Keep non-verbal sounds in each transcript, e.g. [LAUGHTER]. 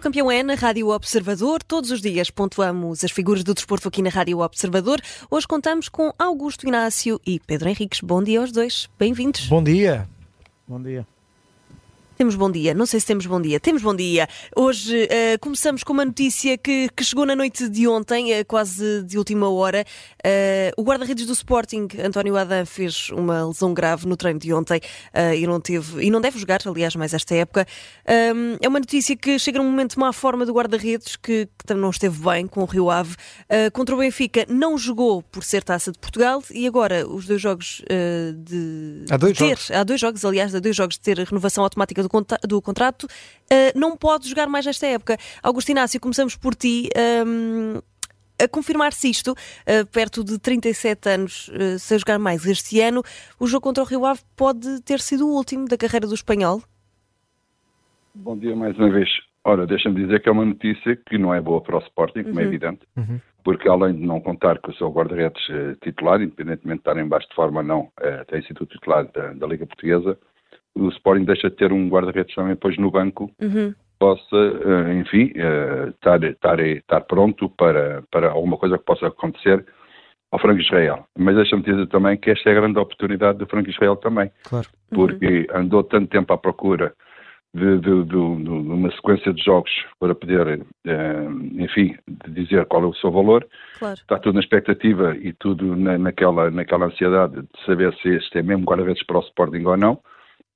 o campeão é na Rádio Observador. Todos os dias pontuamos as figuras do desporto aqui na Rádio Observador. Hoje contamos com Augusto Inácio e Pedro Henriques. Bom dia aos dois. Bem-vindos. Bom dia. Bom dia. Temos bom dia, não sei se temos bom dia. Temos bom dia. Hoje uh, começamos com uma notícia que, que, chegou na noite de ontem, uh, quase de última hora. Uh, o guarda-redes do Sporting, António Adam, fez uma lesão grave no treino de ontem e não teve e não deve jogar, aliás, mais esta época. Um, é uma notícia que chega num momento má forma do guarda-redes, que, que também não esteve bem com o Rio Ave. contra o Benfica não jogou por ser taça de Portugal e agora os dois jogos de. Há dois ter, jogos. Há dois jogos, aliás, há dois jogos de ter renovação automática do do contrato, uh, não pode jogar mais nesta época. Augusto Inácio, começamos por ti. Um, ehm, a confirmar-se isto, uh, perto de 37 anos, uh, sem jogar mais este ano, o jogo contra o Rio Ave pode ter sido o último da carreira do espanhol? Bom dia mais uma vez. Ora, deixa-me dizer que é uma notícia que não é boa para o Sporting, como é Uhum. evidente, Uhum. porque além de não contar com o seu guarda-redes eh, titular, independentemente de estar em baixo de forma ou não, eh, tem sido titular da, da Liga Portuguesa, o Sporting deixa de ter um guarda-redes também depois no banco, Uhum. possa, eh, enfim, eh, estar, estar, estar pronto para, para alguma coisa que possa acontecer ao Franco Israel. Mas deixa-me dizer também que esta é a grande oportunidade do Franco Israel também Claro. porque andou tanto tempo à procura de, de- de- de- de uma sequência de jogos para poder, eh, enfim, dizer qual é o seu valor. Claro. Está tudo na expectativa e tudo na- naquela, naquela ansiedade de saber se este é mesmo guarda-redes para o Sporting ou não.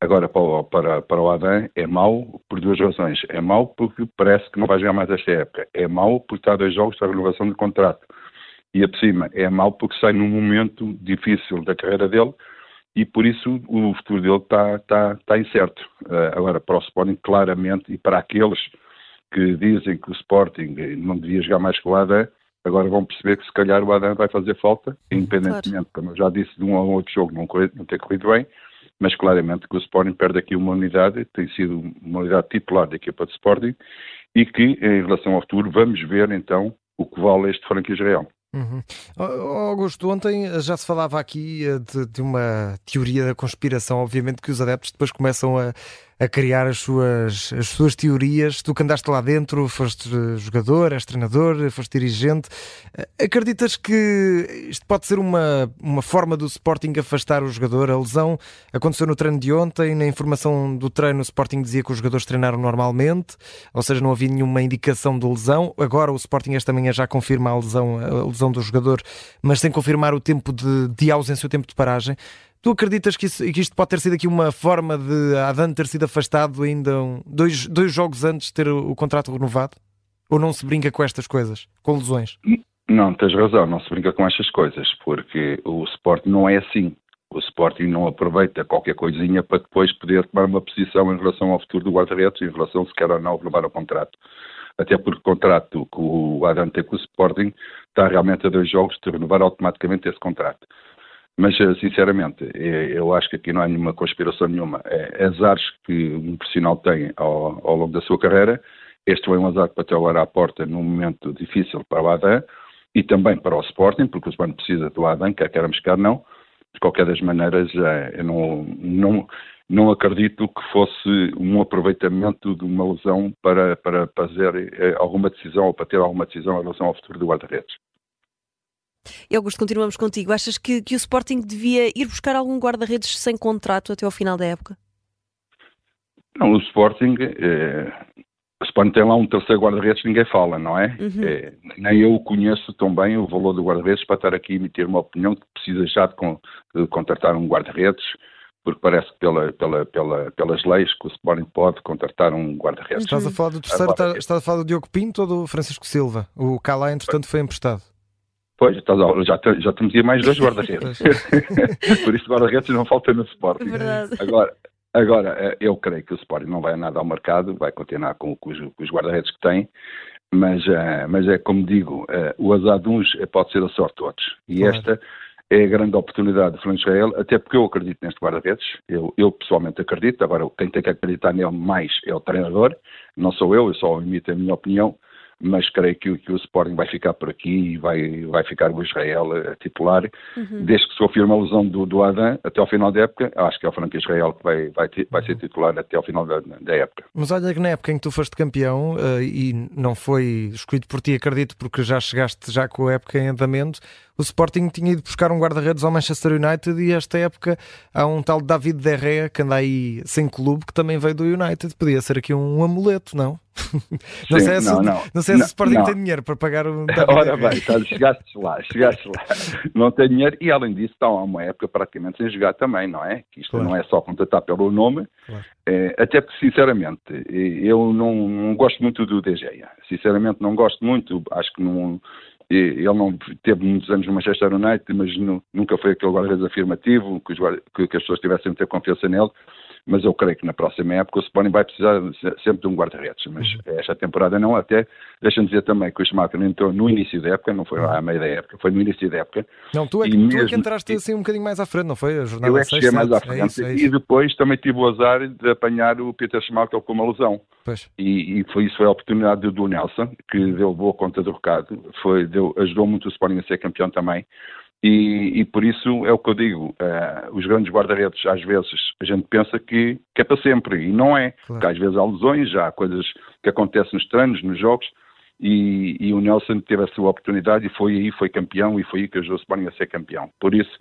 Agora, para o, para, para o Adam, é mau por duas razões. É mau porque parece que não vai jogar mais esta época. É mau porque está a dois jogos da renovação de contrato. E, a por cima, é mau porque sai num momento difícil da carreira dele e por isso o futuro dele está, está, está incerto. Eh, agora, para o Sporting, claramente, e para aqueles que dizem que o Sporting não devia jogar mais com o Adam, agora vão perceber que se calhar o Adam vai fazer falta, independentemente, como eu já disse, de um ou outro jogo não, não ter corrido bem, mas claramente que o Sporting perde aqui uma unidade, tem sido uma unidade titular da equipa de Sporting, e que, em relação ao futuro, vamos ver então o que vale este Franco Israel. Uhum. Augusto, ontem já se falava aqui eh, de, de uma teoria da conspiração, obviamente que os adeptos depois começam a, a criar as suas, as suas teorias. Tu que andaste lá dentro, foste eh, jogador, és treinador, eh, foste dirigente. Eh, Acreditas que isto pode ser uma, uma forma do Sporting afastar o jogador? A lesão aconteceu no treino de ontem, na informação do treino o Sporting dizia que os jogadores treinaram normalmente, ou seja, não havia nenhuma indicação de lesão. Agora o Sporting esta manhã já confirma a lesão, a lesão do jogador, mas sem confirmar o tempo de, de ausência, o tempo de paragem. Tu acreditas que, isso- que isto pode ter sido aqui uma forma de Adan ter sido afastado ainda um- dois, dois jogos antes de ter o, o contrato renovado? Ou não se brinca com estas coisas, com lesões? Não, tens razão, não se brinca com estas coisas, porque o Sporting não é assim. O Sporting não aproveita qualquer coisinha para depois poder tomar uma posição em relação ao futuro do guarda-redes, em relação se quer ou não renovar o contrato. Até porque o contrato que o Adam tem com o Sporting está realmente a dois jogos de renovar automaticamente esse contrato. Mas, eh, sinceramente, eh, eu acho que aqui não há nenhuma conspiração nenhuma. É azares que um profissional tem ao, ao longo da sua carreira. Este foi um azar que bateu agora à porta num momento difícil para o Adam e também para o Sporting, porque o Sporting precisa do Adam, quer queiramos quer não. De qualquer das maneiras, eh, eu não, não, não acredito que fosse um aproveitamento de uma lesão para, para fazer eh, alguma decisão ou para ter alguma decisão em relação ao futuro do guarda-redes. E Augusto, continuamos contigo. Achas que, que o Sporting devia ir buscar algum guarda-redes sem contrato até ao final da época? Não, o Sporting, eh, o Sporting tem lá um terceiro guarda-redes que ninguém fala, não é? Uhum. Eh, nem eu conheço tão bem o valor do guarda-redes para estar aqui a emitir uma opinião que precisa já de, con- de contratar um guarda-redes, porque parece que pela, pela, pela, pelas leis que o Sporting pode contratar um guarda-redes. Estás a falar do terceiro, Agora- estás a falar do Diogo Pinto ou do Francisco Silva? O Calá, entretanto, foi emprestado. Pois, estás a- já, te- já temos aí mais dois [LAUGHS] guarda-redes. [LAUGHS] Por isso, guarda-redes não falta no Sporting. Verdade. Agora, agora, eh, eu creio que o Sporting não vai nada ao mercado, vai continuar com, com os, os guarda-redes que tem, mas, eh, mas é como digo, eh, o azar de uns eh, pode ser a sorte de outros. E Claro. esta é a grande oportunidade de Fernando Israel, até porque eu acredito neste guarda-redes, eu, eu pessoalmente acredito, agora quem tem que acreditar nele mais é o treinador, não sou eu, eu só emito a minha opinião, mas creio que, que, o Sporting vai ficar por aqui e vai, vai ficar o Israel a titular. Uhum. Desde que se confirme a lesão do, do Adam até ao final da época, acho que é o Franco Israel que vai, vai, vai ser titular até ao final da, da, época. Mas olha que na época em que tu foste campeão uh, e não foi escolhido por ti, acredito, porque já chegaste já com a época em andamento, o Sporting tinha ido buscar um guarda-redes ao Manchester United e esta época há um tal David Derrea que anda aí sem clube que também veio do United. Podia ser aqui um amuleto, não? [LAUGHS] não, sei se, não, não, não se o Sporting não. tem dinheiro para pagar o. [LAUGHS] Ora bem, tá, chegaste lá, chegaste lá. Não tem dinheiro e além disso está uma época praticamente sem jogar também, não é? Que isto claro. não é só contratar pelo nome, claro. é, até porque sinceramente eu não, não gosto muito do DG. Sinceramente não gosto muito, acho que não ele não teve muitos anos no Manchester United, mas nunca foi aquele guarda-redes afirmativo, que, que, que, as pessoas tivessem a ter confiança nele mas eu creio que na próxima época o Sporting vai precisar sempre de um guarda-redes, mas uhum. esta temporada não, até, deixa-me dizer também que o Schumacher entrou no início da época, não foi lá à meia da época, foi no início da época. Não, tu é que, mesmo, tu é que entraste assim um bocadinho mais à frente, não foi? A jornada eu é que cheguei mais à frente, é isso, é isso. e depois também tive o azar de apanhar o Peter Schumacher com uma lesão. E, e foi, isso foi a oportunidade do Nelson, que deu boa conta do recado, foi, deu, ajudou muito o Sporting a ser campeão também, e, e, por isso é o que eu digo, uh, os grandes guarda-redes às vezes a gente pensa que, que, é para sempre e não é, claro. porque às vezes há lesões, há coisas que acontecem nos treinos, nos jogos e, e, o Nelson teve a sua oportunidade e foi aí, foi campeão e foi aí que ajudou o Sporting a ser campeão. Por isso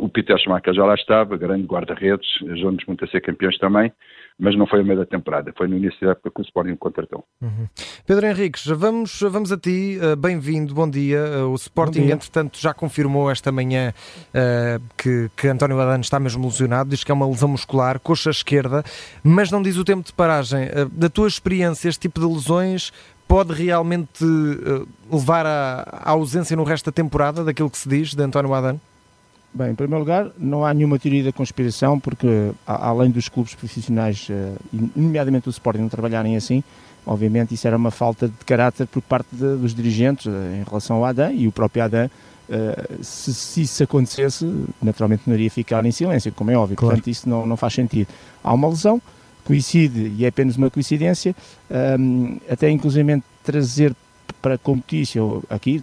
o Peter Schumacher já lá estava, grande guarda-redes, ajudou-nos muito a ser campeões também mas não foi a meio da temporada, foi no início da época que o Sporting contratou. Uhum. Pedro Henriques, vamos, vamos a ti, uh, bem-vindo, bom dia. Uh, o Sporting, dia. entretanto, já confirmou esta manhã uh, que, que António Adano está mesmo lesionado, diz que é uma lesão muscular, coxa esquerda, mas não diz o tempo de paragem. da tua experiência, este tipo de lesões pode realmente levar à, à ausência no resto da temporada daquilo que se diz de António Adano? Bem, em primeiro lugar, não há nenhuma teoria da conspiração, porque além dos clubes profissionais, eh, nomeadamente o Sporting, não trabalharem assim, obviamente isso era uma falta de caráter por parte de, dos dirigentes eh, em relação ao Adam e o próprio Adam, eh, se, se, isso acontecesse, naturalmente não iria ficar em silêncio, como é óbvio, claro. portanto isso não, não faz sentido. Há uma lesão, coincide e é apenas uma coincidência, um, até inclusive trazer para como notícia, aqui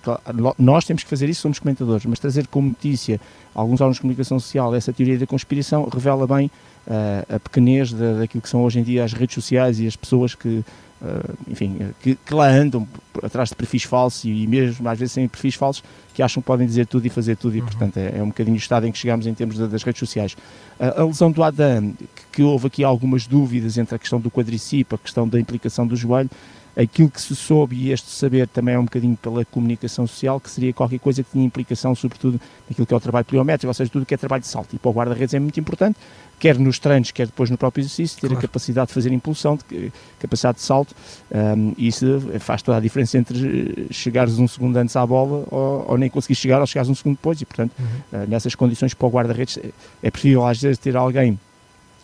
nós temos que fazer isso, somos comentadores, mas trazer como notícia alguns órgãos de comunicação social essa teoria da conspiração revela bem uh, a pequenez da, daquilo que são hoje em dia as redes sociais e as pessoas que, uh, enfim, que, que, lá andam atrás de perfis falsos e, e, mesmo às vezes sem perfis falsos que acham que podem dizer tudo e fazer tudo e uhum. portanto é, é, um bocadinho o estado em que chegamos em termos das redes sociais. Uh, a lesão do Adam, que, que houve aqui algumas dúvidas entre a questão do quadricipo, a questão da implicação do joelho, aquilo que se soube, e este saber também é um bocadinho pela comunicação social, que seria qualquer coisa que tinha implicação, sobretudo, naquilo que é o trabalho pliométrico, ou seja, tudo que é trabalho de salto. E para o guarda-redes é muito importante, quer nos treinos, quer depois no próprio exercício, ter claro. a capacidade de fazer impulsão, de, capacidade de salto, um, e isso faz toda a diferença entre chegares um segundo antes à bola ou, ou nem conseguir chegar ou chegares um segundo depois, e portanto, uhum. uh, nessas condições para o guarda-redes é preferível às vezes ter alguém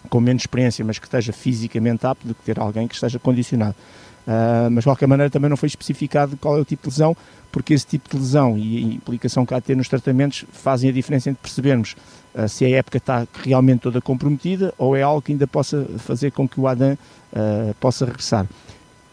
com menos experiência, mas que esteja fisicamente apto, do que ter alguém que esteja condicionado. Uh, mas de qualquer maneira também não foi especificado qual é o tipo de lesão, porque esse tipo de lesão e a implicação que há de ter nos tratamentos fazem a diferença entre percebermos uh, se a época está realmente toda comprometida ou é algo que ainda possa fazer com que o Adam uh, possa regressar.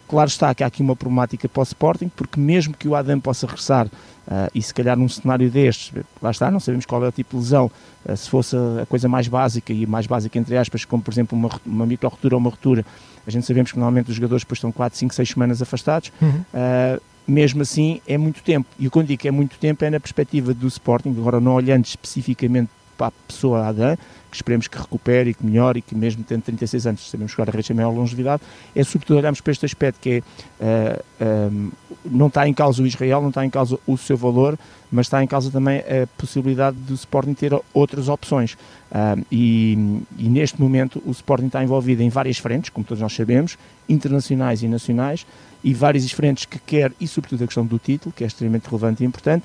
Claro está que há aqui uma problemática para o Sporting, porque mesmo que o Adam possa regressar Uh, e se calhar num cenário destes, lá está, não sabemos qual é o tipo de lesão, uh, se fosse a coisa mais básica, e mais básica entre aspas, como por exemplo uma, uma micro-rotura ou uma rotura, a gente sabemos que normalmente os jogadores depois estão 4, 5, 6 semanas afastados, uhum. uh, mesmo assim é muito tempo. E o que eu digo que é muito tempo é na perspectiva do Sporting, agora não olhando especificamente para a pessoa Adam, que esperemos que recupere e que melhore e que mesmo tendo 36 anos, sabemos que agora a rede é maior longevidade, é sobretudo olharmos para este aspecto que é, uh, eh, um, ehm, não está em causa o Israel, não está em causa o seu valor, mas está em causa também a possibilidade do Sporting ter outras opções. Uh, e, e, neste momento o Sporting está envolvido em várias frentes, como todos nós sabemos, internacionais e nacionais, e várias frentes que quer, e sobretudo a questão do título, que é extremamente relevante e importante,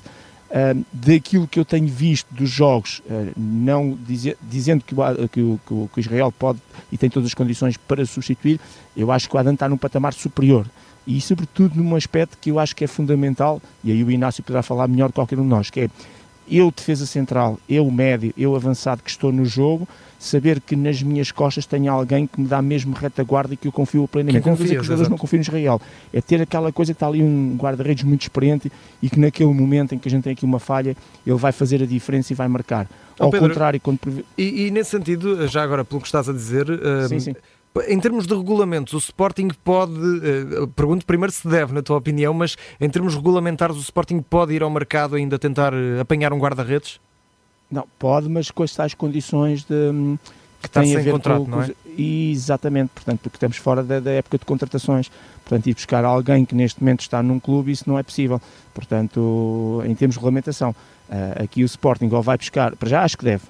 Daquilo que eu tenho visto dos jogos, uh, não dizer, dizendo que o, que, o, que o, Israel pode e tem todas as condições para substituir, eu acho que o Adam está num patamar superior. E sobretudo num aspecto que eu acho que é fundamental, e aí o Inácio poderá falar melhor de qualquer um de nós, que é eu defesa central, eu médio, eu avançado que estou no jogo, saber que nas minhas costas tenho alguém que me dá mesmo retaguarda e que eu confio plenamente. Que confias, não que os jogadores não confiam no Israel. É ter aquela coisa que está ali um guarda-redes muito experiente e que naquele momento em que a gente tem aqui uma falha, ele vai fazer a diferença e vai marcar. Oh, Ao Pedro, contrário, quando... E, e, nesse sentido, já agora pelo que estás a dizer... Sim, sim. Em termos de regulamentos, o Sporting pode. Uh, pergunto primeiro se deve, na tua opinião, mas em termos regulamentares, o Sporting pode ir ao mercado ainda tentar uh, apanhar um guarda-redes? Não, pode, mas com as tais condições de. Um, que, que tem a ver contrato, com, não é? Exatamente, portanto, porque estamos fora da, da, época de contratações. Portanto, ir buscar alguém que neste momento está num clube, isso não é possível. Portanto, em termos de regulamentação, uh, aqui o Sporting ou vai buscar, para já acho que deve,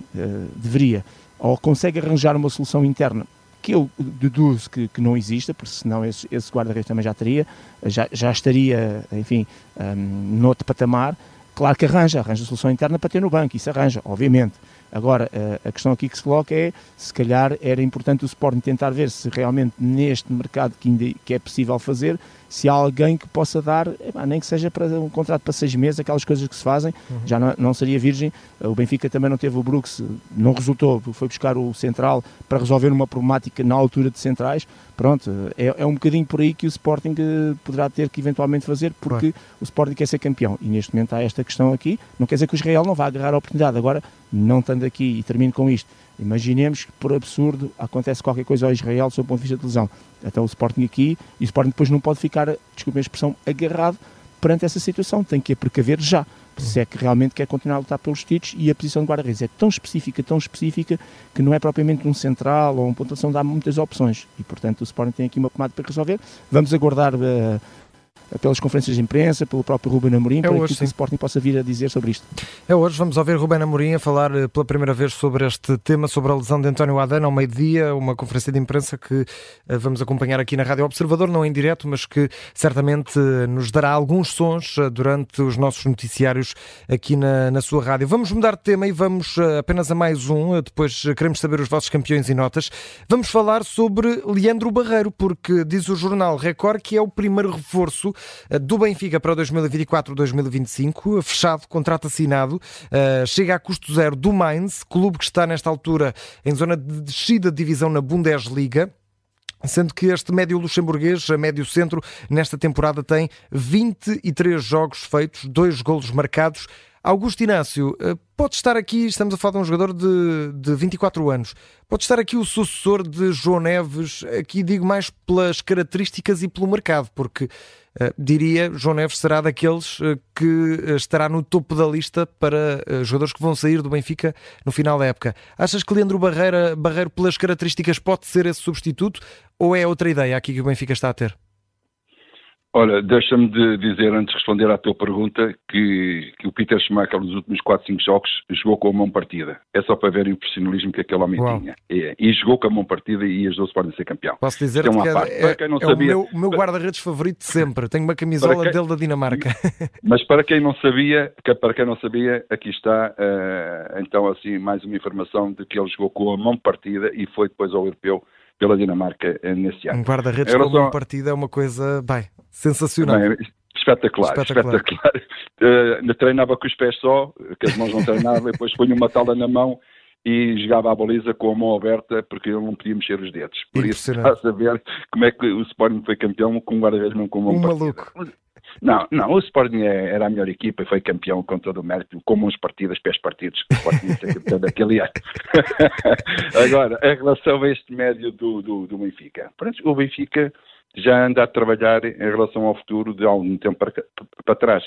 deveria, ou consegue arranjar uma solução interna que eu deduzo que, que não exista, porque senão esse, esse guarda-redes também já teria, já, já estaria, enfim, um, noutro patamar. Claro que arranja, arranja solução interna para ter no banco, isso arranja, obviamente. Agora, eh, a questão aqui que se coloca é, se calhar era importante o Sporting tentar ver se realmente neste mercado que, ainda, que é possível fazer, se há alguém que possa dar, nem que seja para um contrato para seis meses, aquelas coisas que se fazem, uhum. já não, não, seria virgem. O Benfica também não teve o Brooks, não resultou, foi buscar o Central para resolver uma problemática na altura de centrais. Pronto, é, é um bocadinho por aí que o Sporting eh, poderá ter que eventualmente fazer, porque o Sporting quer ser campeão. E neste momento há esta questão aqui, não quer dizer que o Israel não vá agarrar a oportunidade. Agora, não estando aqui, e termino com isto, Imaginemos que, por absurdo, acontece qualquer coisa ao Israel do seu ponto de vista de lesão. Então o Sporting aqui, e o Sporting depois não pode ficar, desculpe a expressão, agarrado perante essa situação. Tem que a precaver já. Se é que realmente quer continuar a lutar pelos títulos e a posição de guarda-redes é tão específica, tão específica, que não é propriamente um central ou uma pontuação, dá muitas opções. E, portanto, o Sporting tem aqui uma pomada para resolver. Vamos aguardar uh, pelas conferências de imprensa, pelo próprio Ruben Amorim, é para hoje, que o Sporting possa vir a dizer sobre isto. É hoje, vamos ouvir Ruben Amorim a falar eh, pela primeira vez sobre este tema, sobre a lesão de António Adana ao meio-dia, uma conferência de imprensa que eh, vamos acompanhar aqui na Rádio Observador, não em direto, mas que certamente eh, nos dará alguns sons durante os nossos noticiários aqui na, na sua rádio. Vamos mudar de tema e vamos apenas a mais um, depois queremos saber os vossos campeões e notas. Vamos falar sobre Leandro Barreiro, porque diz o jornal Record que é o primeiro reforço do Benfica para 2024-2025, fechado, contrato assinado, eh, chega a custo zero do Mainz, clube que está nesta altura em zona de descida de divisão na Bundesliga. Sendo que este médio luxemburguês, a médio centro, nesta temporada tem 23 jogos feitos, dois golos marcados. Augusto Inácio, eh, pode estar aqui, estamos a falar de um jogador de, de 24 anos, pode estar aqui o sucessor de João Neves, aqui digo mais pelas características e pelo mercado, porque diria, João Neves será daqueles uh, que uh, estará no topo da lista para jogadores que vão sair do Benfica no final da época. Achas que Leandro Barreira, Barreiro, pelas características, pode ser esse substituto ou é outra ideia aqui que o Benfica está a ter? Olha, deixa-me de dizer, antes de responder à tua pergunta, que, que o Peter Schumacher nos últimos 4, 5 jogos jogou com a mão partida. É só para ver o profissionalismo que aquele homem Uau. tinha. E, e, jogou com a mão partida e ajudou-se para ser campeão. Posso dizer é que é, é, é sabia, o meu, meu guarda-redes favorito de sempre. Tenho uma camisola quem, dele da Dinamarca. [LAUGHS] Mas para quem não sabia, para quem não sabia, aqui está, uh, então assim, mais uma informação de que ele jogou com a mão partida e foi depois ao europeu pela Dinamarca eh, nesse ano. Um guarda-redes relação... com uma partida é uma coisa, bem, sensacional. Bem, espetacular, espetacular. espetacular. [LAUGHS] Uh, treinava com os pés só, que as mãos não treinavam, e depois punha uma tala na mão e jogava a baliza com a mão aberta porque ele não podia mexer os dedos. Por isso está a saber como é que o Sporting foi campeão com um guarda-redes mesmo com uma um maluco. Não, não, o Sporting é, era a melhor equipa e foi campeão com todo o mérito, com uns partidas, pés partidos, o Sporting é campeão daquele ano. [LAUGHS] Agora, em relação a este médio do, do, do Benfica, o Benfica já anda a trabalhar em relação ao futuro de algum tempo para, para trás.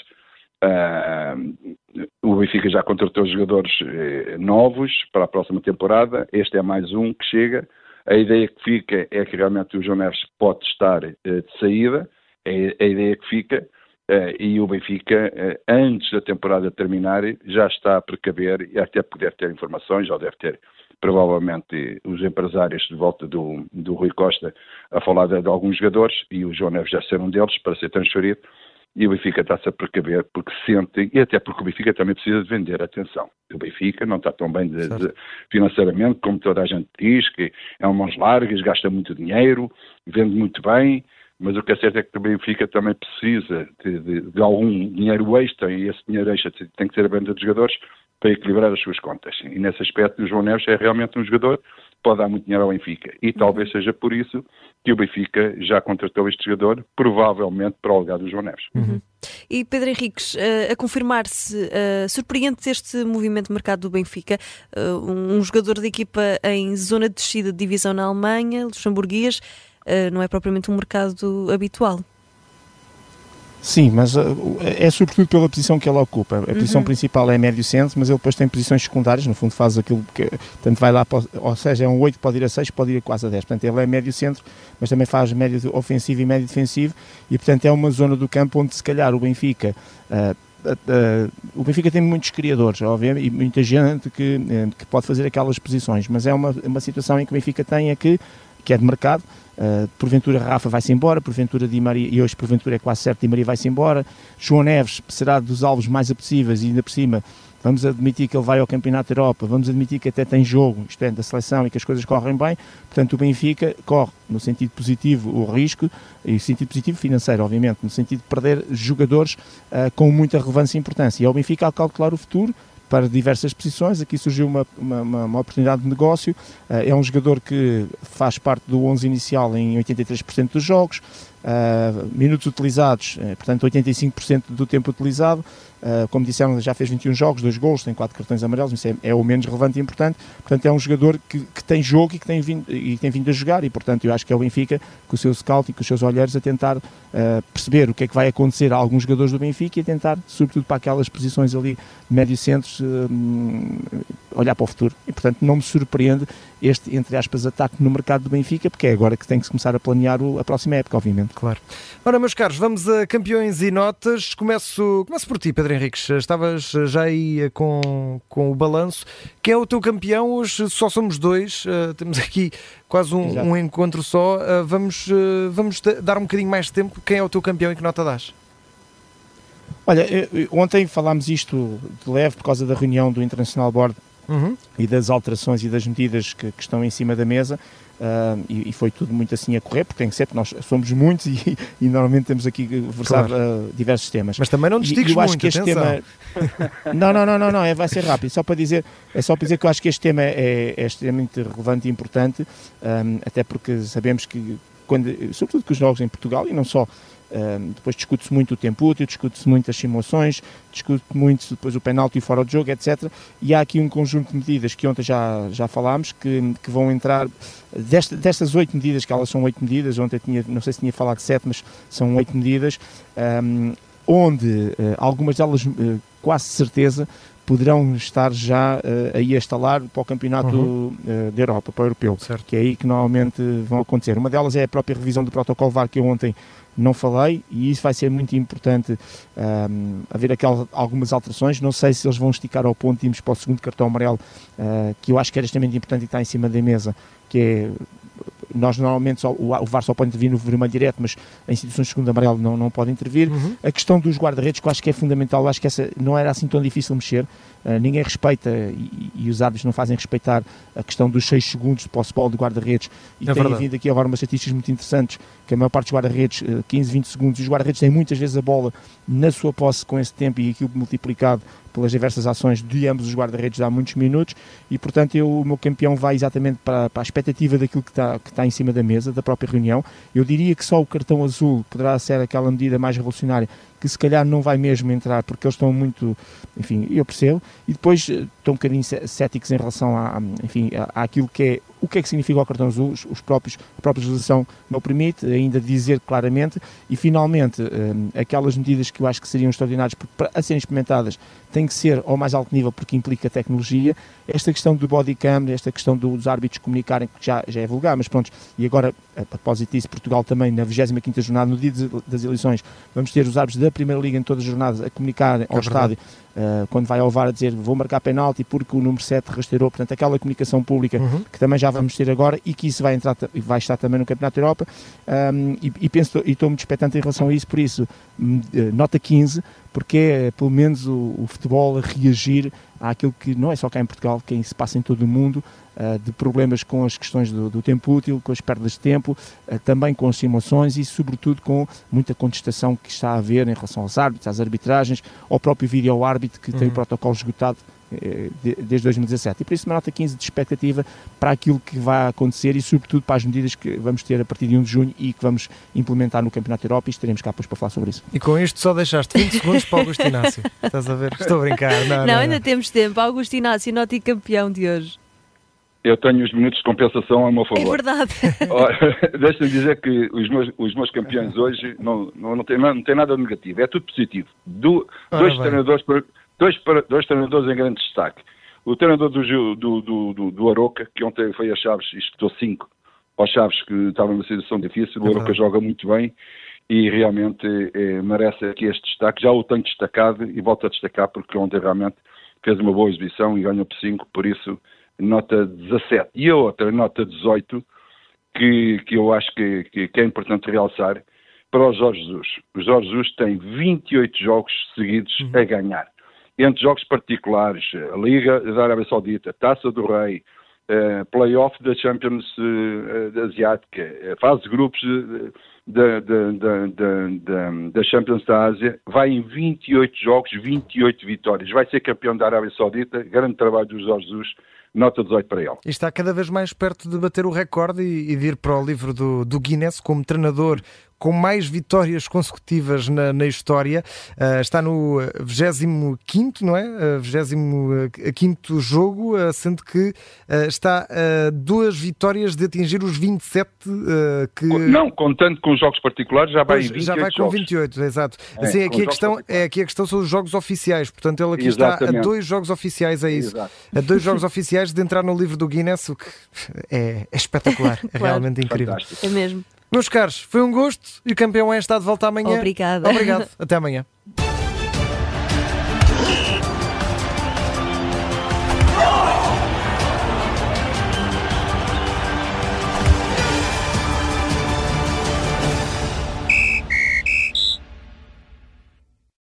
Uh, o Benfica já contratou jogadores eh, novos para a próxima temporada, este é mais um que chega. A ideia que fica é que realmente o João Neves pode estar eh, de saída, é a ideia que fica, uh, e o Benfica, uh, antes da temporada terminar, já está a precaver e até poder ter informações, ou deve ter provavelmente os empresários de volta do, do Rui Costa a falar de, de alguns jogadores, e o João Neves já ser um deles para ser transferido, e o Benfica está-se a precaver porque sente, e até porque o Benfica também precisa de vender, atenção. O Benfica não está tão bem de, de, financeiramente como toda a gente diz, que é um mãos largas, gasta muito dinheiro, vende muito bem, mas o que é certo é que o Benfica também precisa de, de, de algum dinheiro extra e esse dinheiro extra tem que ser a venda de jogadores para equilibrar as suas contas. E nesse aspecto o João Neves é realmente um jogador que pode dar muito dinheiro ao Benfica. E talvez seja por isso que o Benfica já contratou este jogador, provavelmente para o lugar do João Neves. Uhum. E Pedro Henriques, uh, a confirmar-se, uh, surpreende este movimento de mercado do Benfica, uh, um jogador de equipa em zona de descida de divisão na Alemanha, luxemburguês, não é propriamente um mercado habitual. Sim, mas uh, é sobretudo pela posição que ela ocupa. A posição uhum. principal é médio centro, mas ele depois tem posições secundárias, no fundo faz aquilo que. Tanto vai lá, ou seja, é um 8, pode ir a 6, pode ir a quase a 10. Portanto, ele é médio centro, mas também faz médio ofensivo e médio defensivo, e portanto é uma zona do campo onde se calhar o Benfica. Uh, Uh, uh, o Benfica tem muitos criadores, obviamente, e muita gente que, uh, que pode fazer aquelas posições, mas é uma, uma situação em que o Benfica tem é que, que é de mercado, Uh, porventura Rafa vai-se embora, porventura Di Maria, e hoje porventura é quase certo Di Maria vai-se embora. João Neves será dos alvos mais apetecíveis e ainda por cima vamos admitir que ele vai ao Campeonato da Europa, vamos admitir que até tem jogo, isto é, da seleção e que as coisas correm bem, portanto o Benfica corre no sentido positivo o risco, e no sentido positivo financeiro, obviamente, no sentido de perder jogadores uh, com muita relevância e importância. E é o Benfica a calcular o futuro, para diversas posições. Aqui surgiu uma, uma, uma oportunidade de negócio. Uh, é um jogador que faz parte do 11 inicial em 83% dos jogos, uh, minutos utilizados, uh, portanto 85% do tempo utilizado. Uh, como disseram, já fez 21 jogos, 2 gols, tem 4 cartões amarelos, isso é, é, o menos relevante e importante. Portanto, é um jogador que, que, tem jogo e que tem, vindo, e tem vindo a jogar, e portanto, eu acho que é o Benfica, com o seu scout e com os seus olhares, a tentar uh, perceber o que é que vai acontecer a alguns jogadores do Benfica e a tentar, sobretudo para aquelas posições ali de médio centros, uh, olhar para o futuro. E portanto, não me surpreende este, entre aspas, ataque no mercado do Benfica, porque é agora que tem que se começar a planear o, a próxima época, obviamente. Claro. Ora, meus caros, vamos a campeões e notas. Começo, começo por ti, Pedro Henriques. Estavas já aí com, com o balanço. Quem é o teu campeão? Hoje só somos dois. Uh, temos aqui quase um, um encontro só. Uh, vamos, vamos dar um bocadinho mais de tempo. Quem é o teu campeão e que nota dás? Olha, ontem falámos isto de leve por causa da reunião do International Board uhum. e das alterações e das medidas que, que estão em cima da mesa. Uh, e, e, foi tudo muito assim a correr, porque tem que ser, porque nós somos muitos e, [LAUGHS] e normalmente temos aqui que conversar claro. uh, diversos temas. Mas também não destigues muito, acho que este atenção. tema. não, não, não, não, não, é, vai ser rápido. Só para dizer, é só para dizer que eu acho que este tema é, é extremamente relevante e importante, um, até porque sabemos que, quando, sobretudo que os jogos em Portugal, e não só depois discute-se muito o tempo útil, discute-se muito as simulações, discute muito depois o penalti fora de jogo, etc. E há aqui um conjunto de medidas que ontem já, já falámos, que, que vão entrar, desta, destas oito medidas, que elas são oito medidas, ontem tinha, não sei se tinha falado sete, mas são oito medidas, um, onde uh, algumas delas, uh, quase certeza, poderão estar já uh, aí a instalar para o campeonato uhum. uh, da Europa, para o europeu, certo. que é aí que normalmente vão acontecer. Uma delas é a própria revisão do protocolo VAR que eu ontem não falei e isso vai ser muito importante um, ehm, haver aquelas, algumas alterações. Não sei se eles vão esticar ao ponto de irmos para o segundo cartão amarelo, uh, que eu acho que era extremamente importante e está em cima da mesa, que é nós normalmente só, o, VAR só pode intervir no vermelho direto, mas em situações de segundo amarelo não, não pode intervir. Uhum. A questão dos guarda-redes, que eu acho que é fundamental, acho que essa não era assim tão difícil mexer. Uh, ninguém respeita e, e, os árbitros não fazem respeitar a questão dos 6 segundos de posse-bola de guarda-redes. E é tem vindo aqui agora umas estatísticas muito interessantes, que a maior parte dos guarda-redes, uh, 15, 20 segundos, e os guarda-redes têm muitas vezes a bola na sua posse com esse tempo e aquilo multiplicado pelas diversas ações de ambos os guarda-redes há muitos minutos e, portanto, eu, o meu campeão vai exatamente para, para a expectativa daquilo que está, que está em cima da mesa, da própria reunião. Eu diria que só o cartão azul poderá ser aquela medida mais revolucionária que se calhar não vai mesmo entrar porque eles estão muito, enfim, eu percebo, e depois eh, estão um bocadinho céticos em relação a, enfim, àquilo que é o que é que significa o cartão azul, os, os próprios, a própria legislação não permite ainda dizer claramente, e finalmente um, aquelas medidas que eu acho que seriam extraordinárias para a serem implementadas têm que ser ao mais alto nível porque implica tecnologia, esta questão do body cam, esta questão dos árbitros comunicarem, que já, já é vulgar, mas pronto, e agora, a propósito disso, Portugal também, na 25ª jornada, no dia das eleições, vamos ter os árbitros da Primeira Liga em todas as jornadas a comunicarem ao é estádio uh, quando vai ao VAR a dizer vou marcar penalti porque o número 7 rasteirou, portanto aquela comunicação pública uhum. que também já vamos ter agora e que isso vai, entrar, vai estar também no Campeonato da Europa. Um, e, e, penso, e estou muito expectante em relação a isso, por isso hum, nota 15, porque é pelo menos o, o futebol a reagir àquilo que não é só cá em Portugal, que se passa em todo o mundo, uh, de problemas com as questões do, do, tempo útil, com as perdas de tempo, uh, também com as simulações e, sobretudo, com muita contestação que está a haver em relação aos árbitros, às arbitragens, ao próprio vídeo-árbitro que uhum. tem o uhum. protocolo esgotado eh, desde 2017. E por isso uma nota 15 de expectativa para aquilo que vai acontecer e sobretudo para as medidas que vamos ter a partir de 1 de junho e que vamos implementar no Campeonato da Europa e estaremos cá depois para falar sobre isso. E com isto só deixaste 20 segundos para Augusto Inácio. [LAUGHS] Estás a ver? Estou a brincar. Não, não, não ainda não. temos tempo. Augusto Inácio, nota e campeão de hoje. Eu tenho os minutos de compensação a meu favor. É verdade. [LAUGHS] Deixa-me dizer que os meus, os meus campeões hoje não, não, não, tem, não tem nada de negativo, é tudo positivo. Do, dois treinadores dois, dois treinadores em grande destaque. O treinador do, do, do, do, Aroca, que ontem foi a Chaves e espetou 5 aos Chaves, que estavam numa situação difícil. O Aroca joga muito bem e realmente é, merece aqui este destaque. Já o tenho destacado e volto a destacar porque ontem realmente fez uma boa exibição e ganhou por 5, por isso nota 17. E a outra, nota 18, que, que eu acho que, que, que é importante realçar, para o Jorge Jesus. O Jorge Jesus tem 28 jogos seguidos uhum. a ganhar entre jogos particulares, a Liga da Arábia Saudita, Taça do Rei, uh, Playoff da Champions uh, Asiática, fase de grupos da, Champions da Ásia, vai em 28 jogos, 28 vitórias. Vai ser campeão da Arábia Saudita, grande trabalho do Jorge Jesus, nota 18 para ele. E está cada vez mais perto de bater o recorde e, e de ir para o livro do, do Guinness como treinador com mais vitórias consecutivas na, na história. Uh, está no 25, não é? Uh, 25 jogo, uh, sendo que uh, está a duas vitórias de atingir os 27 que. Não, contando com os jogos particulares, já vai pois, em 28. Já vai com jogos. 28, exato. É, assim, aqui, a questão, é, aqui a questão são os jogos oficiais, portanto, ele aqui Exatamente. está a dois jogos oficiais, é isso. Exato. A dois jogos oficiais de entrar no livro do Guinness, o que é, é espetacular, é [LAUGHS] realmente incrível. Fantástico. É mesmo. Meus caros, foi um gosto e o campeão é está de volta amanhã. Obrigada. Obrigado. [LAUGHS] Até amanhã.